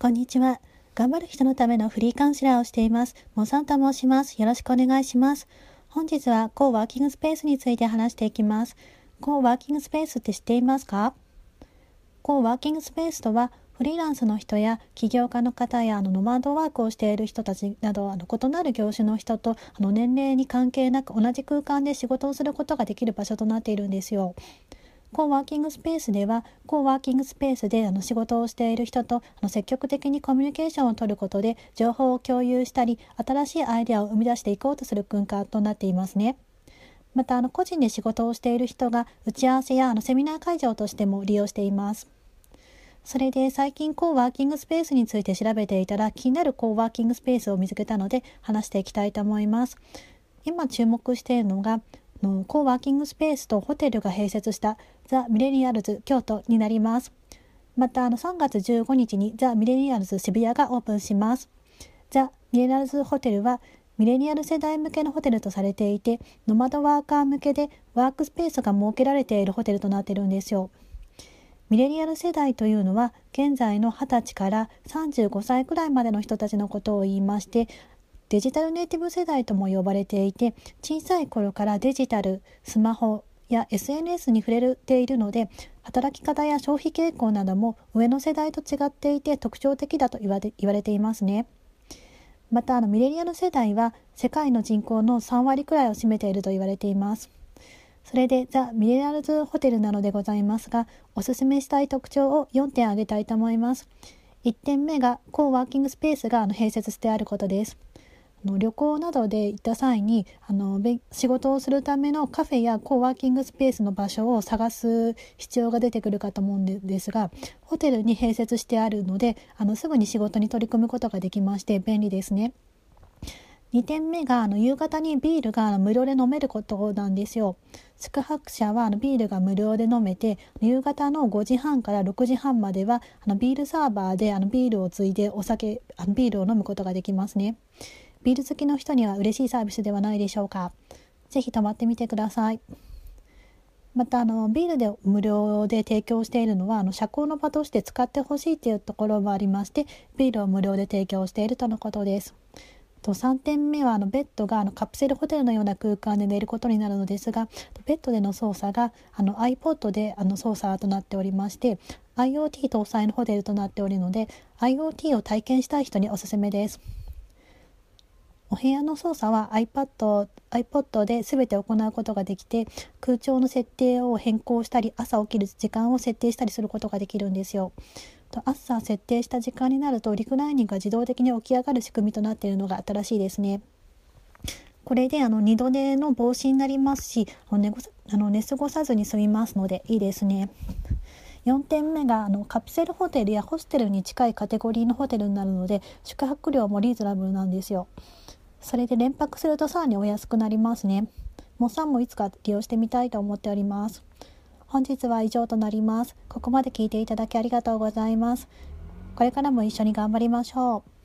こんにちは。頑張る人のためのフリーカウンセラーをしています。モサンと申します。よろしくお願いします。本日は、コーワーキングスペースについて話していきます。コーワーキングスペースって知っていますか？コーワーキングスペースとは、フリーランスの人や起業家の方やあのノマドワークをしている人たちなどあの異なる業種の人とあの年齢に関係なく同じ空間で仕事をすることができる場所となっているんですよ。コーワーキングスペースでは、コーワーキングスペースであの仕事をしている人とあの積極的にコミュニケーションを取ることで、情報を共有したり、新しいアイデアを生み出していこうとする空間となっていますね。また、あの個人で仕事をしている人が、打ち合わせやあのセミナー会場としても利用しています。それで最近コーワーキングスペースについて調べていたら気になるコーワーキングスペースを見つけたので話していきたいと思います。今注目しているのがのコーワーキングスペースとホテルが併設したザ・ミレニアルズ京都になります。またあの3月15日にザ・ミレニアルズ渋谷がオープンします。ザ・ミレニアルズホテルはミレニアル世代向けのホテルとされていて、ノマドワーカー向けでワークスペースが設けられているホテルとなっているんですよ。ミレニアル世代というのは現在の20歳から35歳くらいまでの人たちのことを言いましてデジタルネイティブ世代とも呼ばれていて小さい頃からデジタルスマホや SNS に触れているので働き方や消費傾向なども上の世代と違っていて特徴的だと言われ言われていますね。またあのミレニアル世代は世界の人口の3割くらいを占めていると言われています。それでザ・ミレニアルズホテルなのでございますがおすすめしたい特徴を4点挙げたいと思います。1点目がコーワーキングスペースが併設してあることです。の旅行などで行った際にあの仕事をするためのカフェやコーワーキングスペースの場所を探す必要が出てくるかと思うんですがホテルに併設してあるのであのすぐに仕事に取り組むことができまして便利ですね。2点目があの夕方にビールが無料で飲めることなんですよ。宿泊者はあのビールが無料で飲めて夕方の5時半から6時半まではあのビールサーバーであのビールをついでお酒あのビールを飲むことができますね。ビール好きの人には嬉しいサービスではないでしょうか。ぜひ泊まってみてください。またあのビールで無料で提供しているのはあの社交の場として使ってほしいというところもありましてビールを無料で提供しているとのことです。と3点目はあのベッドがあのカプセルホテルのような空間で寝ることになるのですがベッドでの操作があの iPod であの操作となっておりまして IoT 搭載のホテルとなっておるので IoT を体験したい人におすすめです。お部屋の操作は iPad, iPod で全て行うことができて空調の設定を変更したり朝起きる時間を設定したりすることができるんですよ。朝設定した時間になるとリクライニングが自動的に起き上がる仕組みとなっているのが新しいですね。これであの二度寝の防止になりますし寝あの寝過ごさずに済みますのでいいですね。4点目があのカプセルホテルやホステルに近いカテゴリーのホテルになるので宿泊料もリーズナブルなんですよ。それで連泊するとさらにお安くなりますね。モッサンもいつか利用してみたいと思っております。本日は以上となります。ここまで聞いていただきありがとうございます。これからも一緒に頑張りましょう。